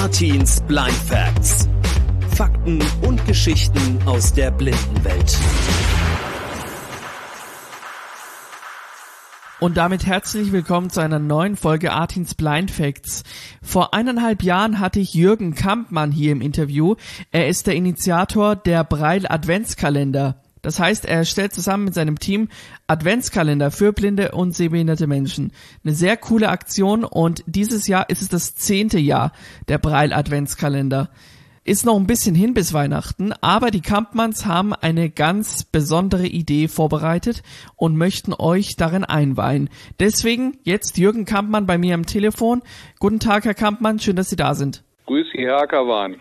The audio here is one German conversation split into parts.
Artins Blind Facts. Fakten und Geschichten aus der Blindenwelt. Und damit herzlich willkommen zu einer neuen Folge Artins Blind Facts. Vor eineinhalb Jahren hatte ich Jürgen Kampmann hier im Interview. Er ist der Initiator der Breil Adventskalender. Das heißt, er stellt zusammen mit seinem Team Adventskalender für blinde und sehbehinderte Menschen. Eine sehr coole Aktion und dieses Jahr ist es das zehnte Jahr der Breil Adventskalender. Ist noch ein bisschen hin bis Weihnachten, aber die Kampmanns haben eine ganz besondere Idee vorbereitet und möchten euch darin einweihen. Deswegen jetzt Jürgen Kampmann bei mir am Telefon. Guten Tag, Herr Kampmann, schön, dass Sie da sind. Grüß Sie, Herr Ackerwan.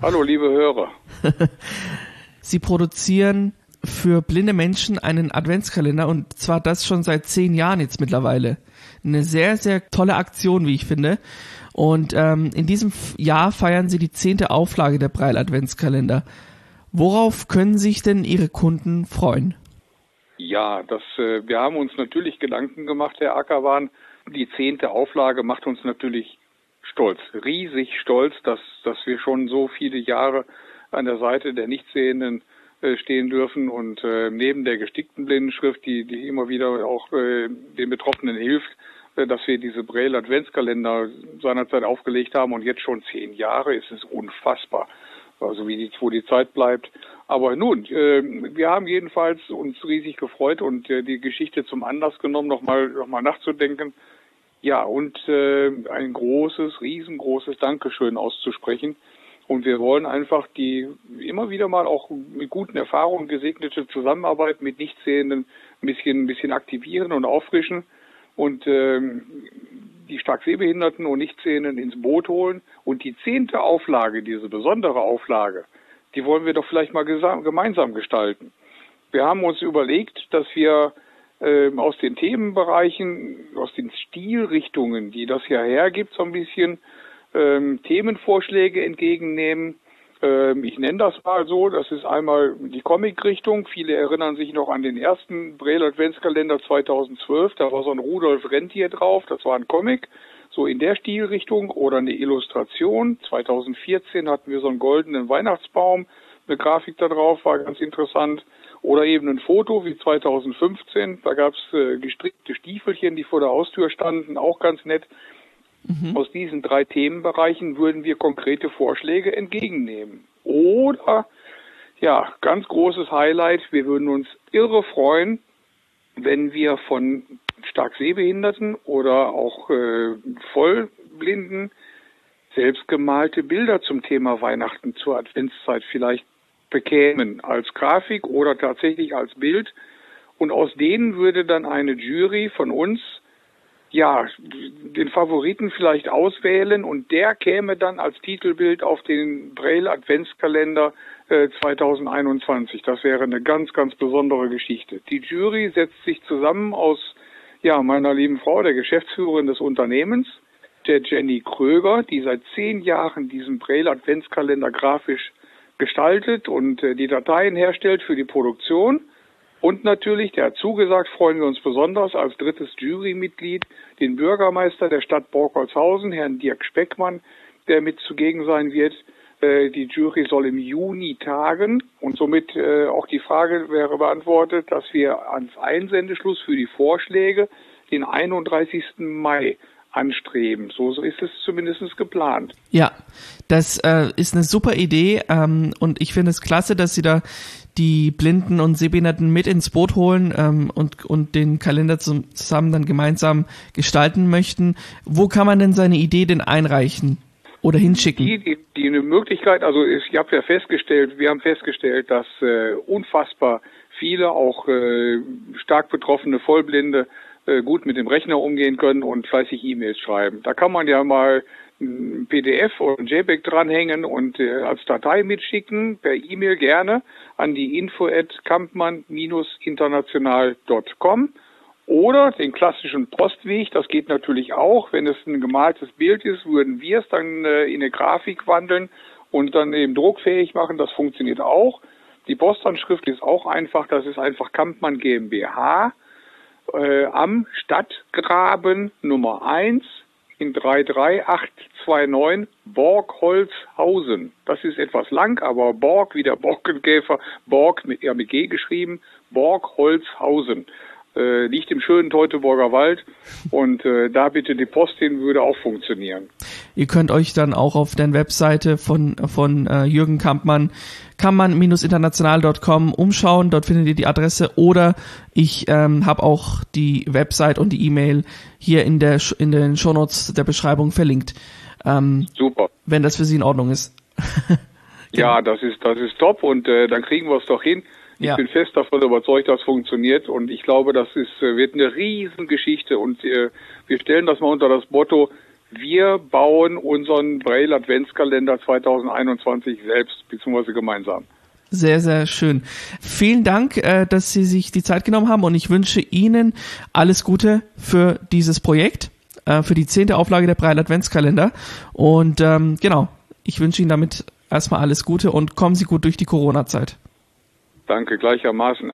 Hallo, liebe Hörer. Sie produzieren für blinde Menschen einen Adventskalender und zwar das schon seit zehn Jahren jetzt mittlerweile. Eine sehr, sehr tolle Aktion, wie ich finde. Und ähm, in diesem Jahr feiern sie die zehnte Auflage der Breil Adventskalender. Worauf können sich denn Ihre Kunden freuen? Ja, das, äh, wir haben uns natürlich Gedanken gemacht, Herr Ackerwan. Die zehnte Auflage macht uns natürlich stolz, riesig stolz, dass, dass wir schon so viele Jahre an der Seite der Nichtsehenden stehen dürfen und äh, neben der gestickten Blindenschrift, die, die immer wieder auch äh, den Betroffenen hilft, äh, dass wir diese Braille Adventskalender seinerzeit aufgelegt haben und jetzt schon zehn Jahre ist es unfassbar, also wie die, wo die Zeit bleibt. Aber nun, äh, wir haben jedenfalls uns riesig gefreut und äh, die Geschichte zum Anlass genommen, nochmal noch mal nachzudenken. Ja, und äh, ein großes, riesengroßes Dankeschön auszusprechen und wir wollen einfach die immer wieder mal auch mit guten Erfahrungen gesegnete Zusammenarbeit mit Nichtsehenden ein bisschen, ein bisschen aktivieren und auffrischen und ähm, die stark Sehbehinderten und Nichtsehenden ins Boot holen. Und die zehnte Auflage, diese besondere Auflage, die wollen wir doch vielleicht mal gemeinsam gestalten. Wir haben uns überlegt, dass wir äh, aus den Themenbereichen, aus den Stilrichtungen, die das ja hergibt, so ein bisschen ähm, Themenvorschläge entgegennehmen. Ähm, ich nenne das mal so, das ist einmal die Comic-Richtung. Viele erinnern sich noch an den ersten Brel Adventskalender 2012. Da war so ein Rudolf Rentier drauf, das war ein Comic. So in der Stilrichtung oder eine Illustration. 2014 hatten wir so einen goldenen Weihnachtsbaum. Eine Grafik da drauf war ganz interessant. Oder eben ein Foto wie 2015. Da gab es äh, gestrickte Stiefelchen, die vor der Haustür standen. Auch ganz nett. Mhm. Aus diesen drei Themenbereichen würden wir konkrete Vorschläge entgegennehmen. Oder, ja, ganz großes Highlight, wir würden uns irre freuen, wenn wir von stark Sehbehinderten oder auch äh, Vollblinden selbstgemalte Bilder zum Thema Weihnachten zur Adventszeit vielleicht bekämen, als Grafik oder tatsächlich als Bild. Und aus denen würde dann eine Jury von uns ja, den Favoriten vielleicht auswählen und der käme dann als Titelbild auf den Braille Adventskalender äh, 2021. Das wäre eine ganz, ganz besondere Geschichte. Die Jury setzt sich zusammen aus ja, meiner lieben Frau, der Geschäftsführerin des Unternehmens, der Jenny Kröger, die seit zehn Jahren diesen Braille Adventskalender grafisch gestaltet und äh, die Dateien herstellt für die Produktion und natürlich, der hat zugesagt, freuen wir uns besonders als drittes Jurymitglied den Bürgermeister der Stadt Borkolzhausen, Herrn Dirk Speckmann, der mit zugegen sein wird. Äh, die Jury soll im Juni tagen und somit äh, auch die Frage wäre beantwortet, dass wir ans Einsendeschluss für die Vorschläge den 31. Mai anstreben. So, so ist es zumindest geplant. Ja, das äh, ist eine super Idee ähm, und ich finde es klasse, dass Sie da die Blinden und Sehbehinderten mit ins Boot holen ähm, und, und den Kalender zum, zusammen dann gemeinsam gestalten möchten. Wo kann man denn seine Idee denn einreichen? Oder hinschicken? Die, die, die eine Möglichkeit, also ich habe ja festgestellt, wir haben festgestellt, dass äh, unfassbar viele, auch äh, stark betroffene Vollblinde, äh, gut mit dem Rechner umgehen können und fleißig E-Mails schreiben. Da kann man ja mal ein PDF oder ein JPEG dranhängen und äh, als Datei mitschicken, per E-Mail gerne an die info at kampmann-international.com oder den klassischen Postweg, das geht natürlich auch. Wenn es ein gemaltes Bild ist, würden wir es dann äh, in eine Grafik wandeln und dann eben druckfähig machen. Das funktioniert auch. Die Postanschrift ist auch einfach. Das ist einfach Kampmann GmbH äh, am Stadtgraben Nummer 1 in 33829 Borgholzhausen. Das ist etwas lang, aber Borg wie der Borkenkäfer, Borg mit RMG geschrieben, Borgholzhausen. Äh, liegt im schönen Teutoburger Wald und äh, da bitte die Post hin würde auch funktionieren. Ihr könnt euch dann auch auf der Webseite von, von äh, Jürgen Kampmann kampmann-international.com umschauen, dort findet ihr die Adresse oder ich ähm, habe auch die Website und die E-Mail hier in der in den Shownotes der Beschreibung verlinkt. Ähm, Super. Wenn das für Sie in Ordnung ist. ja, das ist das ist top und äh, dann kriegen wir es doch hin. Ich ja. bin fest davon überzeugt, dass es funktioniert und ich glaube, das ist, äh, wird eine Riesengeschichte und äh, wir stellen das mal unter das Motto, wir bauen unseren Braille Adventskalender 2021 selbst bzw. gemeinsam. Sehr, sehr schön. Vielen Dank, äh, dass Sie sich die Zeit genommen haben und ich wünsche Ihnen alles Gute für dieses Projekt, äh, für die zehnte Auflage der Braille Adventskalender. Und ähm, genau, ich wünsche Ihnen damit erstmal alles Gute und kommen Sie gut durch die Corona-Zeit. Danke gleichermaßen.